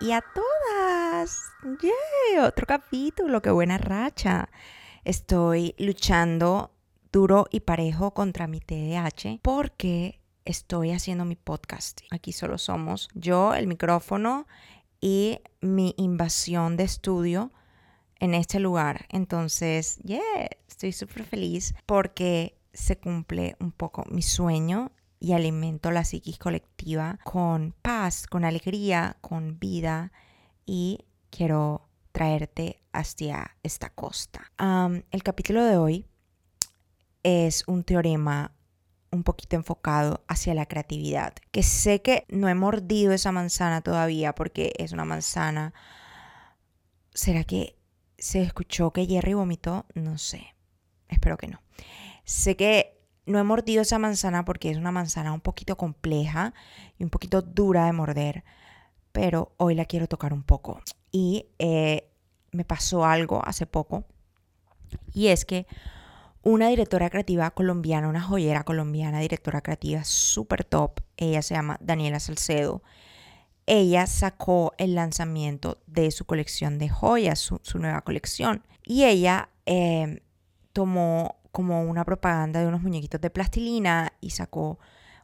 y a todas. ¡Yeah! Otro capítulo, qué buena racha. Estoy luchando duro y parejo contra mi TDAH porque estoy haciendo mi podcast. Aquí solo somos yo, el micrófono y mi invasión de estudio en este lugar. Entonces, yeah, estoy súper feliz porque se cumple un poco mi sueño y alimento la psiquis colectiva con paz, con alegría, con vida y quiero traerte hacia esta costa. el capítulo de hoy es un teorema un poquito enfocado hacia la creatividad, que sé que no he mordido esa manzana todavía porque es una manzana. ¿Será que se escuchó que Jerry vomitó? No sé. Espero que no. Sé que no he mordido esa manzana porque es una manzana un poquito compleja y un poquito dura de morder, pero hoy la quiero tocar un poco. Y eh, me pasó algo hace poco, y es que una directora creativa colombiana, una joyera colombiana, directora creativa súper top, ella se llama Daniela Salcedo, ella sacó el lanzamiento de su colección de joyas, su, nueva colección, y ella eh, tomó como una propaganda de unos muñequitos de plastilina y sacó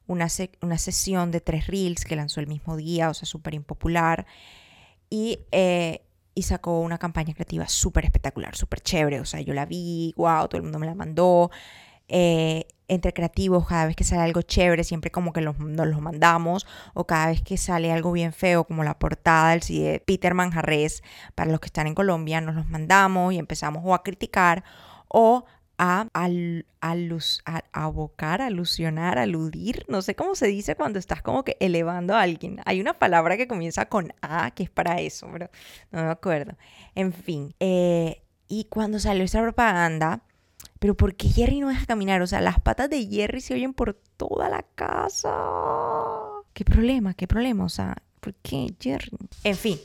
una, una sesión de tres reels que lanzó el mismo día, o sea, súper impopular. Y, eh, y sacó una campaña creativa súper espectacular, súper chévere. O sea, yo la vi, wow, todo el mundo me la mandó. Eh, entre creativos, cada vez que sale algo chévere, siempre como que nos los mandamos, o cada vez que sale algo bien feo, como la portada del CD de Peter Manjarres, para los que están en Colombia, nos los mandamos y empezamos o a criticar o a, al, a, abocar, alusionar, aludir, no sé cómo se dice cuando estás como que elevando a alguien. Hay una palabra que comienza con A que es para eso, pero no me acuerdo. En fin, eh, y cuando salió esa propaganda, pero ¿por qué Jerry no deja caminar? O sea, las patas de Jerry se oyen por toda la casa. ¿Qué problema? ¿Qué problema? O sea, ¿por qué Jerry? En fin,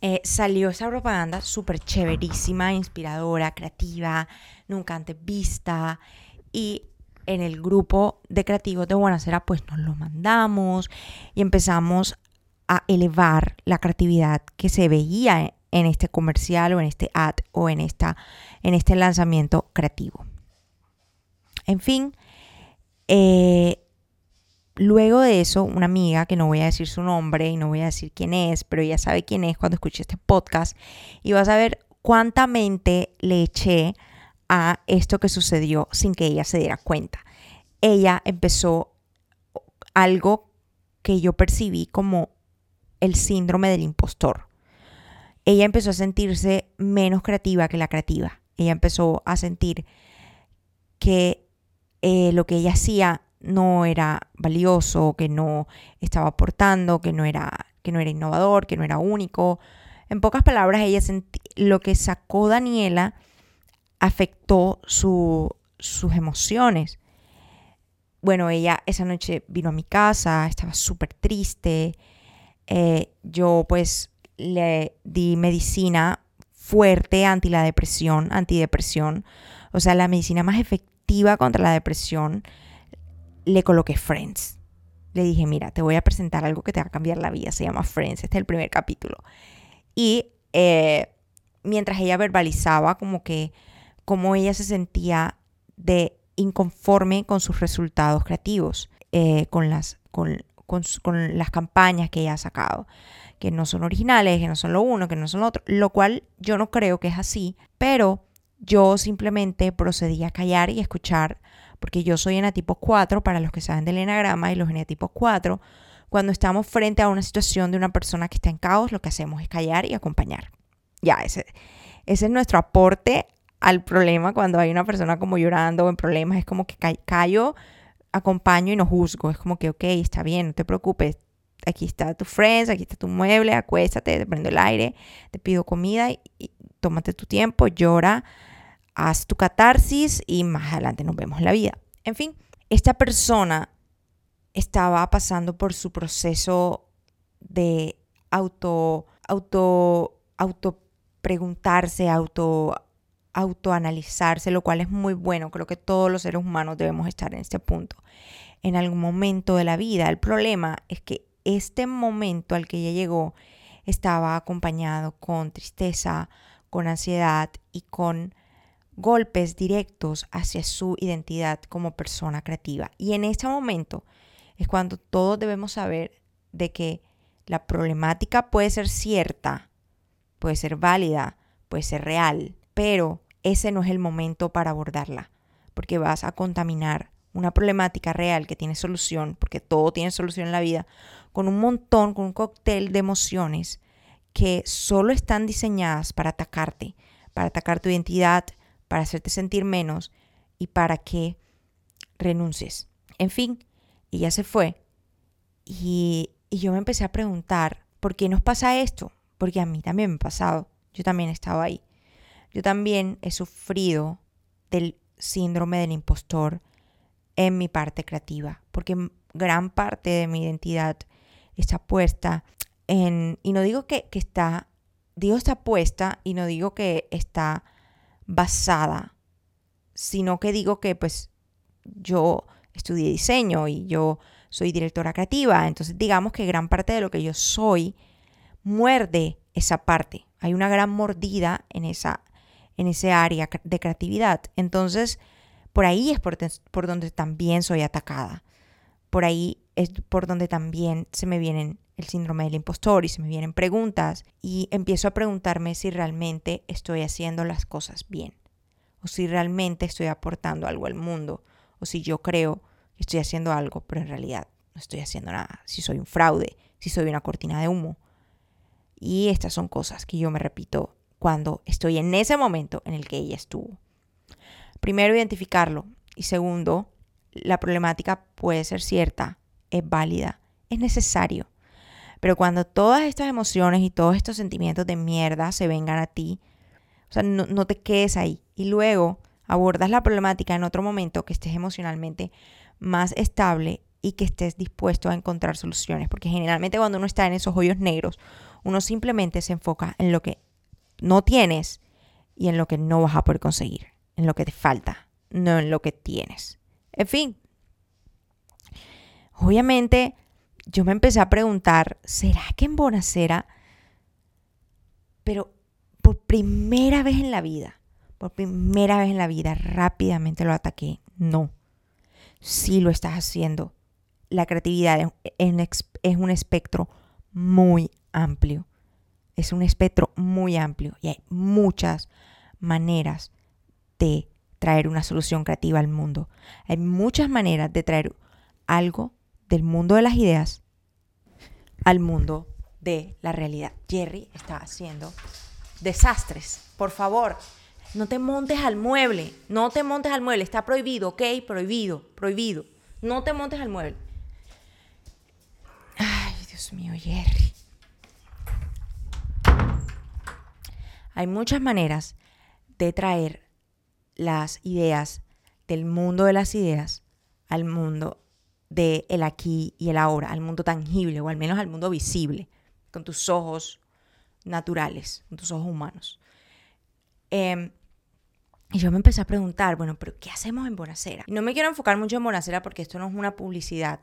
eh, salió esa propaganda súper chéverísima, inspiradora, creativa, nunca antes vista. Y en el grupo de creativos de Buenacera, pues nos lo mandamos y empezamos a elevar la creatividad que se veía en este comercial o en este ad o en, esta, en este lanzamiento creativo. En fin, eh, Luego de eso, una amiga, que no voy a decir su nombre y no voy a decir quién es, pero ella sabe quién es cuando escuche este podcast, y vas a ver cuánta mente le eché a esto que sucedió sin que ella se diera cuenta. Ella empezó algo que yo percibí como el síndrome del impostor. Ella empezó a sentirse menos creativa que la creativa. Ella empezó a sentir que eh, lo que ella hacía no era valioso, que no estaba aportando, que no era, que no era innovador, que no era único. En pocas palabras, ella lo que sacó Daniela afectó sus emociones. Bueno, ella esa noche vino a mi casa, estaba súper triste. Eh, yo pues le di medicina fuerte anti la depresión, antidepresión. O sea, la medicina más efectiva contra la depresión le coloqué Friends. Le dije, mira, te voy a presentar algo que te va a cambiar la vida. Se llama Friends. Este es el primer capítulo. Y eh, mientras ella verbalizaba como que, como ella se sentía de inconforme con sus resultados creativos, eh, con, las, con, con las campañas que ella ha sacado, que no son originales, que no son lo uno, que no son lo otro, lo cual yo no creo que es así, pero yo simplemente procedí a callar y escuchar porque yo soy enatipo 4, para los que saben del enagrama y los enatipos 4, cuando estamos frente a una situación de una persona que está en caos, lo que hacemos es callar y acompañar. Ya, ese, es nuestro aporte al problema cuando hay una persona como llorando o en problemas, es como que callo, acompaño y no juzgo, es como que, ok, está bien, no te preocupes, aquí está tu friends, aquí está tu mueble, acuéstate, te prendo el aire, te pido comida y tómate tu tiempo, llora, haz tu catarsis y más adelante nos vemos la vida. En fin, esta persona estaba pasando por su proceso de auto, auto, auto preguntarse, auto, autoanalizarse, lo cual es muy bueno. Creo que todos los seres humanos debemos estar en este punto en algún momento de la vida. El problema es que este momento al que ella llegó estaba acompañado con tristeza, con ansiedad y con golpes directos hacia su identidad como persona creativa. Y en este momento es cuando todos debemos saber de que la problemática puede ser cierta, puede ser válida, puede ser real, pero ese no es el momento para abordarla, porque vas a contaminar una problemática real que tiene solución, porque todo tiene solución en la vida, con un montón, con un cóctel de emociones que solo están diseñadas para atacarte, para atacar tu identidad, para hacerte sentir menos y para que renuncies. En fin, ella se fue y, y yo me empecé a preguntar, ¿por qué nos pasa esto? Porque a mí también me ha pasado, yo también estaba ahí. Yo también he sufrido del síndrome del impostor en mi parte creativa, porque gran parte de mi identidad está puesta en, y no digo que, que está, digo está puesta y no digo que está basada, sino que digo que pues yo estudié diseño y yo soy directora creativa, entonces digamos que gran parte de lo que yo soy muerde esa parte. Hay una gran mordida en esa en ese área de creatividad. Entonces, por ahí es por, por donde también soy atacada. Por ahí es por donde también se me vienen el síndrome del impostor y se me vienen preguntas y empiezo a preguntarme si realmente estoy haciendo las cosas bien o si realmente estoy aportando algo al mundo o si yo creo que estoy haciendo algo, pero en realidad no estoy haciendo nada, si soy un fraude, si soy una cortina de humo. Y estas son cosas que yo me repito cuando estoy en ese momento en el que ella estuvo. Primero, identificarlo. Y segundo, la problemática puede ser cierta, es válida, es necesario. Pero cuando todas estas emociones y todos estos sentimientos de mierda se vengan a ti, o sea, no, no te quedes ahí. Y luego abordas la problemática en otro momento que estés emocionalmente más estable y que estés dispuesto a encontrar soluciones. Porque generalmente cuando uno está en esos hoyos negros, uno simplemente se enfoca en lo que no tienes y en lo que no vas a poder conseguir, en lo que te falta, no en lo que tienes. En fin, obviamente yo me empecé a preguntar, ¿será que en Bonacera, pero por primera vez en la vida, por primera vez en la vida, rápidamente lo ataqué? No, sí lo estás haciendo. La creatividad es un espectro muy amplio es un espectro muy amplio y hay muchas maneras de traer una solución creativa al mundo. Hay muchas maneras de traer algo del mundo de las ideas al mundo de la realidad. Jerry está haciendo desastres. Por favor, no te montes al mueble. No te montes al mueble. Está prohibido, ¿ok? Prohibido, prohibido. No te montes al mueble. Ay, Dios mío, Jerry. Hay muchas maneras de traer las ideas del mundo de las ideas al mundo del el aquí y el ahora, al mundo tangible o al menos al mundo visible, con tus ojos naturales, con tus ojos humanos. Em, y yo me empecé a preguntar, bueno, pero ¿qué hacemos en Bonacera? no me quiero enfocar mucho en Bonacera porque esto no es una publicidad,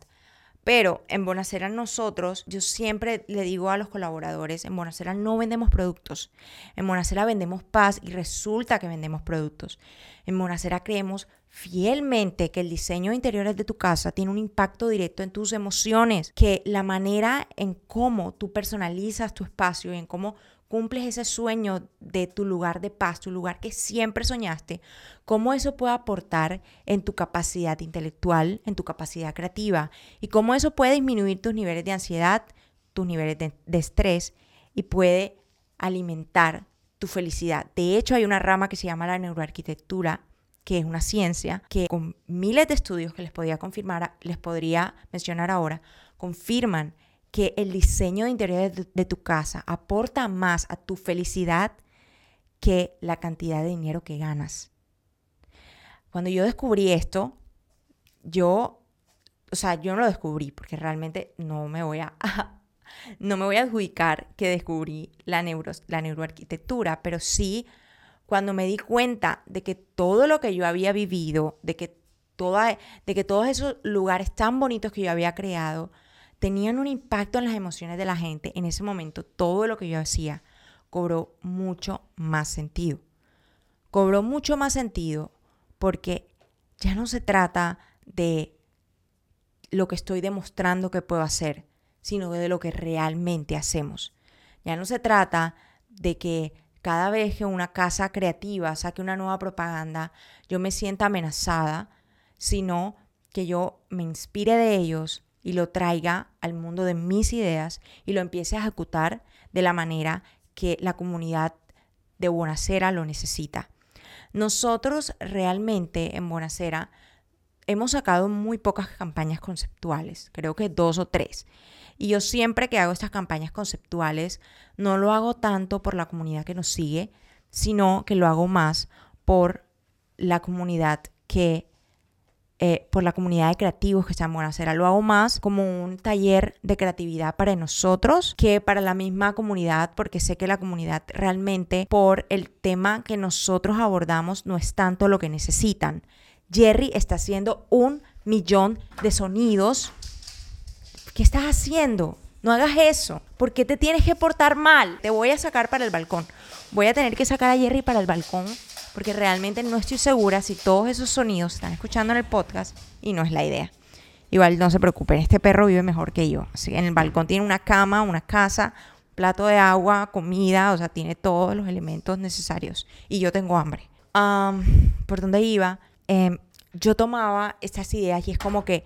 pero en Bonacera nosotros, yo siempre le digo a los colaboradores, en Bonacera no vendemos productos. En Bonacera vendemos paz y resulta que vendemos productos. En Bonacera creemos fielmente que el diseño de interiores de tu casa tiene un impacto directo en tus emociones, que la manera en cómo tú personalizas tu espacio y en cómo cumples ese sueño de tu lugar de paz, tu lugar que siempre soñaste, cómo eso puede aportar en tu capacidad intelectual, en tu capacidad creativa y cómo eso puede disminuir tus niveles de ansiedad, tus niveles de, estrés y puede alimentar tu felicidad. De hecho, hay una rama que se llama la neuroarquitectura, que es una ciencia que con miles de estudios que les podría confirmar, les podría mencionar ahora, confirman que el diseño de interior de, tu casa aporta más a tu felicidad que la cantidad de dinero que ganas. Cuando yo descubrí esto, yo, o sea, yo no lo descubrí porque realmente no me voy a, no me voy a adjudicar que descubrí la, neuro, la neuroarquitectura, pero sí cuando me di cuenta de que todo lo que yo había vivido, de que, toda, de que todos esos lugares tan bonitos que yo había creado, tenían un impacto en las emociones de la gente, en ese momento todo lo que yo hacía cobró mucho más sentido. Cobró mucho más sentido porque ya no se trata de lo que estoy demostrando que puedo hacer, sino de lo que realmente hacemos. Ya no se trata de que cada vez que una casa creativa saque una nueva propaganda, yo me sienta amenazada, sino que yo me inspire de ellos y lo traiga al mundo de mis ideas y lo empiece a ejecutar de la manera que la comunidad de Bonacera lo necesita. Nosotros realmente en Bonacera hemos sacado muy pocas campañas conceptuales, creo que dos o tres. Y yo siempre que hago estas campañas conceptuales, no lo hago tanto por la comunidad que nos sigue, sino que lo hago más por la comunidad que eh, por la comunidad de creativos que está en Buenacera. Lo hago más como un taller de creatividad para nosotros que para la misma comunidad, porque sé que la comunidad realmente por el tema que nosotros abordamos no es tanto lo que necesitan. Jerry está haciendo un millón de sonidos. ¿Qué estás haciendo? No hagas eso. ¿Por qué te tienes que portar mal? Te voy a sacar para el balcón. Voy a tener que sacar a Jerry para el balcón porque realmente no estoy segura si todos esos sonidos están escuchando en el podcast y no es la idea. Igual no se preocupen, este perro vive mejor que yo. Así en el balcón tiene una cama, una casa, plato de agua, comida, o sea, tiene todos los elementos necesarios. Y yo tengo hambre. ¿Por dónde iba? Em, yo tomaba estas ideas y es como que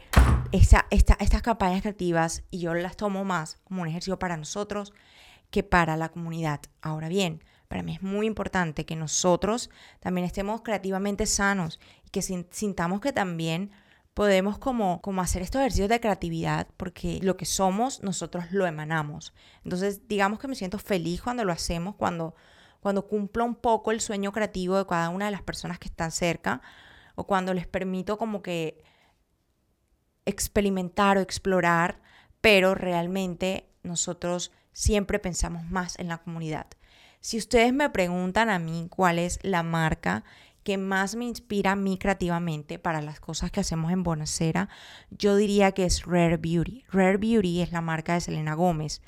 esta, estas campañas creativas y yo las tomo más como un ejercicio para nosotros que para la comunidad. Ahora bien, para mí es muy importante que nosotros también estemos creativamente sanos y que sintamos que también podemos como, como hacer estos ejercicios de creatividad porque lo que somos nosotros lo emanamos. Entonces, digamos que me siento feliz cuando lo hacemos, cuando, cuando cumplo un poco el sueño creativo de cada una de las personas que están cerca o cuando les permito como que experimentar o explorar, pero realmente nosotros siempre pensamos más en la comunidad. Si ustedes me preguntan a mí cuál es la marca que más me inspira a mí creativamente para las cosas que hacemos en Bonacera, yo diría que es Rare Beauty. Rare Beauty es la marca de Selena Gómez,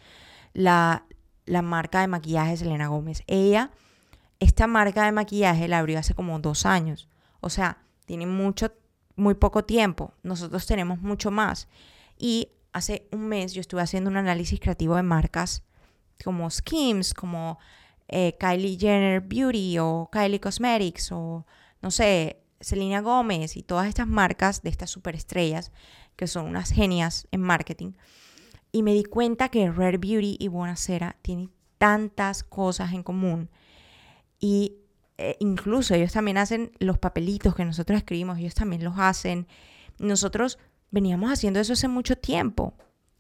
la, la marca de maquillaje de Selena Gómez. Ella, esta marca de maquillaje la abrió hace como dos años. O sea, tiene mucho, muy poco tiempo. Nosotros tenemos mucho más. Y hace un mes yo estuve haciendo un análisis creativo de marcas como Skims, como eh, Kylie Jenner Beauty o Kylie Cosmetics o no sé, Selena Gómez y todas estas marcas de estas superestrellas que son unas genias en marketing. Y me di cuenta que Rare Beauty y Bonacera tienen tantas cosas en común. Y eh, incluso ellos también hacen los papelitos que nosotros escribimos, ellos también los hacen. Nosotros veníamos haciendo eso hace mucho tiempo.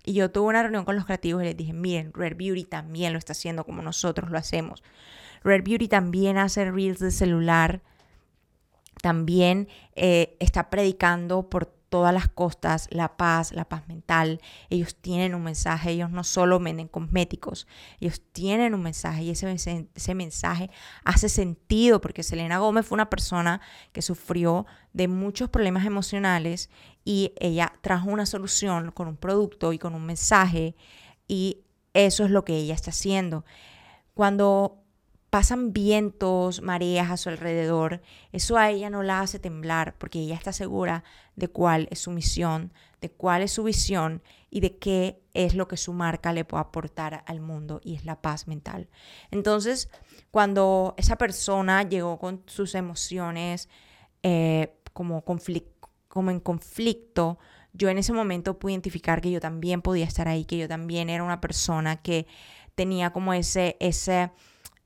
Y yo tuve una reunión con los creativos y les dije, miren, Rare Beauty también lo está haciendo como nosotros lo hacemos. Rare Beauty también hace reels de celular, también eh, está predicando por todas las costas, la paz, la paz mental. Ellos tienen un mensaje, ellos no solo venden cosméticos, ellos tienen un mensaje y ese, mensaje hace sentido porque Selena Gómez fue una persona que sufrió de muchos problemas emocionales y ella trajo una solución con un producto y con un mensaje y eso es lo que ella está haciendo. Cuando pasan vientos, mareas a su alrededor, eso a ella no la hace temblar porque ella está segura de cuál es su misión, de cuál es su visión y de qué es lo que su marca le puede aportar al mundo y es la paz mental. Entonces, cuando esa persona llegó con sus emociones eh, como, en conflicto, yo en ese momento pude identificar que yo también podía estar ahí, que yo también era una persona que tenía como ese, ese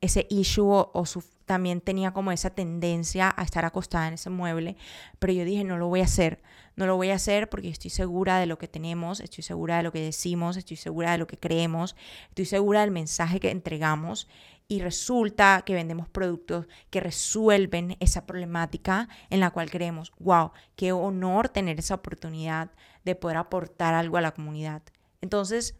ese issue o, también tenía como esa tendencia a estar acostada en ese mueble, pero yo dije, no lo voy a hacer, no lo voy a hacer porque estoy segura de lo que tenemos, estoy segura de lo que decimos, estoy segura de lo que creemos, estoy segura del mensaje que entregamos y resulta que vendemos productos que resuelven esa problemática en la cual creemos, wow, qué honor tener esa oportunidad de poder aportar algo a la comunidad. Entonces,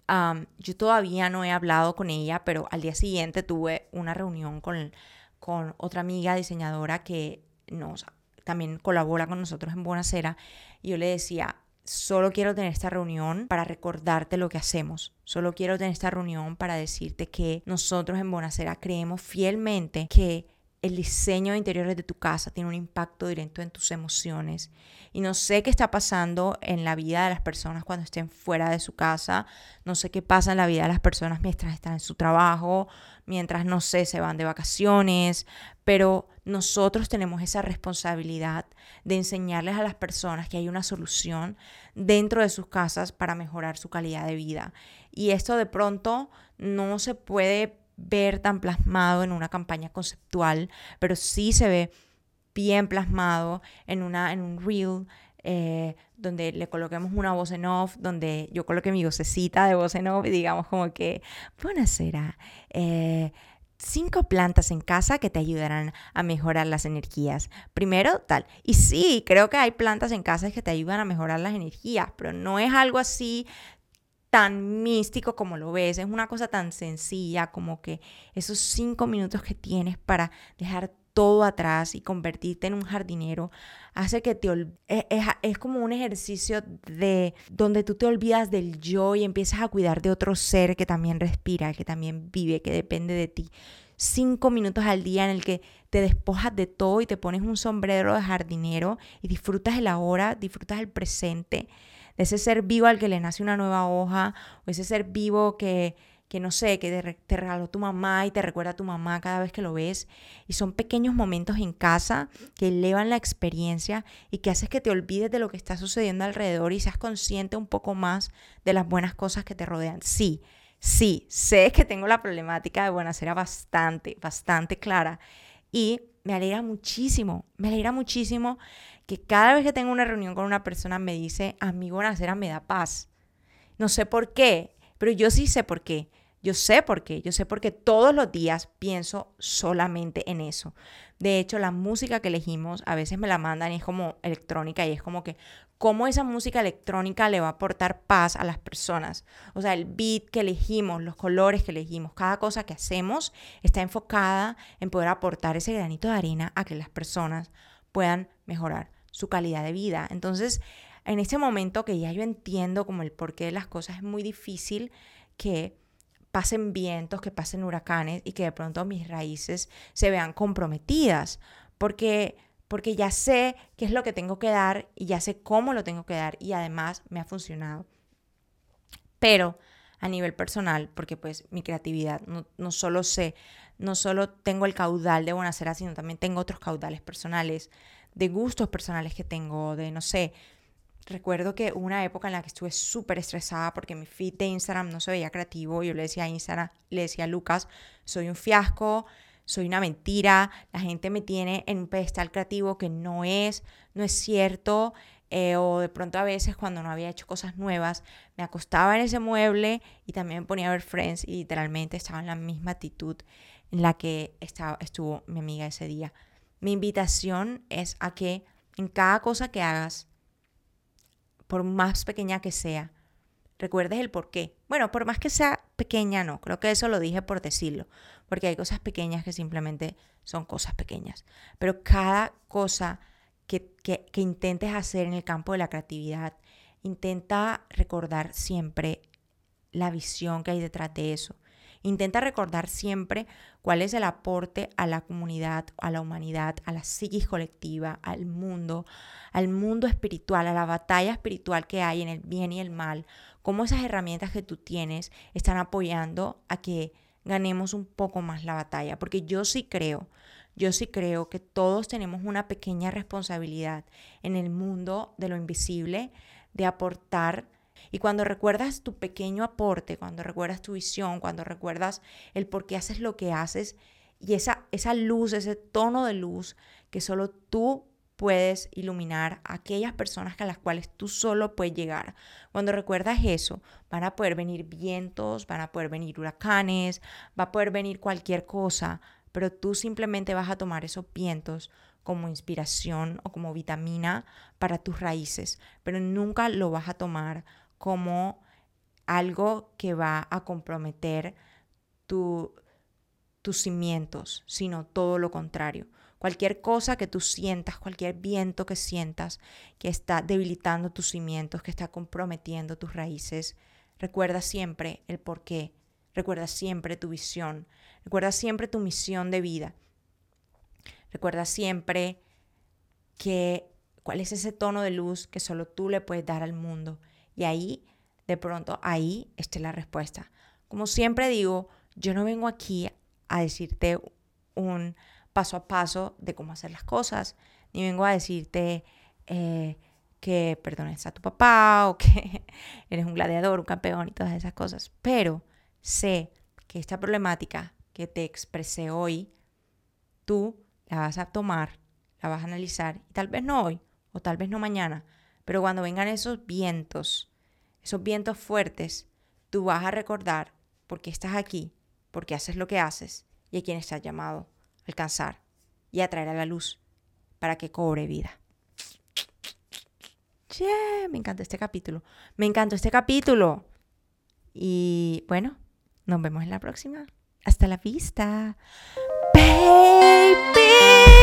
yo todavía no he hablado con ella, pero al día siguiente tuve una reunión con, con otra amiga diseñadora que nos también colabora con nosotros en Bonacera. Y yo le decía, solo quiero tener esta reunión para recordarte lo que hacemos. Solo quiero tener esta reunión para decirte que nosotros en Bonacera creemos fielmente que el diseño de interiores de tu casa tiene un impacto directo en tus emociones. Y no sé qué está pasando en la vida de las personas cuando estén fuera de su casa. No sé qué pasa en la vida de las personas mientras están en su trabajo, mientras, no sé, se van de vacaciones. Pero nosotros tenemos esa responsabilidad de enseñarles a las personas que hay una solución dentro de sus casas para mejorar su calidad de vida. Y esto de pronto no se puede ver tan plasmado en una campaña conceptual, pero sí se ve bien plasmado en, una, en un reel eh, donde le coloquemos una voz en off, donde yo coloque mi vocecita de voz en off y digamos como que, buenasera, eh, cinco plantas en casa que te ayudarán a mejorar las energías. Primero, tal. Y sí, creo que hay plantas en casa que te ayudan a mejorar las energías, pero no es algo así tan místico como lo ves, es una cosa tan sencilla como que esos cinco minutos que tienes para dejar todo atrás y convertirte en un jardinero hace que te es, es, como un ejercicio de donde tú te olvidas del yo y empiezas a cuidar de otro ser que también respira, que también vive, que depende de ti. Cinco minutos al día en el que te despojas de todo y te pones un sombrero de jardinero y disfrutas el ahora, disfrutas el presente de ese ser vivo al que le nace una nueva hoja, o ese ser vivo que, que no sé, que te, regaló tu mamá y te recuerda a tu mamá cada vez que lo ves. Y son pequeños momentos en casa que elevan la experiencia y que haces que te olvides de lo que está sucediendo alrededor y seas consciente un poco más de las buenas cosas que te rodean. Sí, sí, sé que tengo la problemática de buena era bastante, bastante clara. Y me alegra muchísimo, me alegra muchísimo que cada vez que tengo una reunión con una persona me dice, amigo, nacera me da paz. No sé por qué, pero yo sí sé por qué. Yo sé por qué, yo sé porque todos los días pienso solamente en eso. De hecho, la música que elegimos a veces me la mandan y es como electrónica y es como que cómo esa música electrónica le va a aportar paz a las personas. O sea, el beat que elegimos, los colores que elegimos, cada cosa que hacemos está enfocada en poder aportar ese granito de arena a que las personas puedan mejorar su calidad de vida. Entonces, en este momento que ya yo entiendo como el porqué de las cosas, es muy difícil que pasen vientos, que pasen huracanes y que de pronto mis raíces se vean comprometidas, porque porque ya sé qué es lo que tengo que dar y ya sé cómo lo tengo que dar y además me ha funcionado. Pero a nivel personal, porque pues mi creatividad no, no solo sé, no solo tengo el caudal de Bonacera, sino también tengo otros caudales personales de gustos personales que tengo, de no sé. Recuerdo que una época en la que estuve súper estresada porque mi feed de Instagram no se veía creativo. Yo le decía a Instagram, le decía a Lucas, soy un fiasco, soy una mentira, la gente me tiene en un pedestal creativo que no es, no es cierto. Eh, o de pronto a veces cuando no había hecho cosas nuevas, me acostaba en ese mueble y también me ponía a ver Friends y literalmente estaba en la misma actitud en la que estaba, estuvo mi amiga ese día. Mi invitación es a que en cada cosa que hagas, por más pequeña que sea, recuerdes el por qué. Bueno, por más que sea pequeña, no, creo que eso lo dije por decirlo, porque hay cosas pequeñas que simplemente son cosas pequeñas. Pero cada cosa que, que, que intentes hacer en el campo de la creatividad, intenta recordar siempre la visión que hay detrás de eso. Intenta recordar siempre cuál es el aporte a la comunidad, a la humanidad, a la psiquis colectiva, al mundo, al mundo espiritual, a la batalla espiritual que hay en el bien y el mal, cómo esas herramientas que tú tienes están apoyando a que ganemos un poco más la batalla, porque yo sí creo, yo sí creo que todos tenemos una pequeña responsabilidad en el mundo de lo invisible de aportar y cuando recuerdas tu pequeño aporte, cuando recuerdas tu visión, cuando recuerdas el por qué haces lo que haces y esa, esa luz, ese tono de luz que solo tú puedes iluminar a aquellas personas a las cuales tú solo puedes llegar. Cuando recuerdas eso, van a poder venir vientos, van a poder venir huracanes, va a poder venir cualquier cosa, pero tú simplemente vas a tomar esos vientos como inspiración o como vitamina para tus raíces, pero nunca lo vas a tomar como algo que va a comprometer tus cimientos, sino todo lo contrario. Cualquier cosa que tú sientas, cualquier viento que sientas que está debilitando tus cimientos, que está comprometiendo tus raíces, recuerda siempre el porqué, recuerda siempre tu visión, recuerda siempre tu misión de vida. Recuerda siempre que cuál es ese tono de luz que solo tú le puedes dar al mundo. Y ahí, de pronto, ahí está la respuesta. Como siempre digo, yo no vengo aquí a decirte un paso a paso de cómo hacer las cosas, ni vengo a decirte eh, que perdones a tu papá o que eres un gladiador, un campeón y todas esas cosas. Pero sé que esta problemática que te expresé hoy, tú la vas a tomar, la vas a analizar, y tal vez no hoy, o tal vez no mañana, pero cuando vengan esos vientos, esos vientos fuertes, tú vas a recordar por qué estás aquí, por qué haces lo que haces y a quién estás llamado a alcanzar y a traer a la luz para que cobre vida. Yeah, me encanta este capítulo. Me encantó este capítulo. Y bueno, nos vemos en la próxima. Hasta la vista. Baby.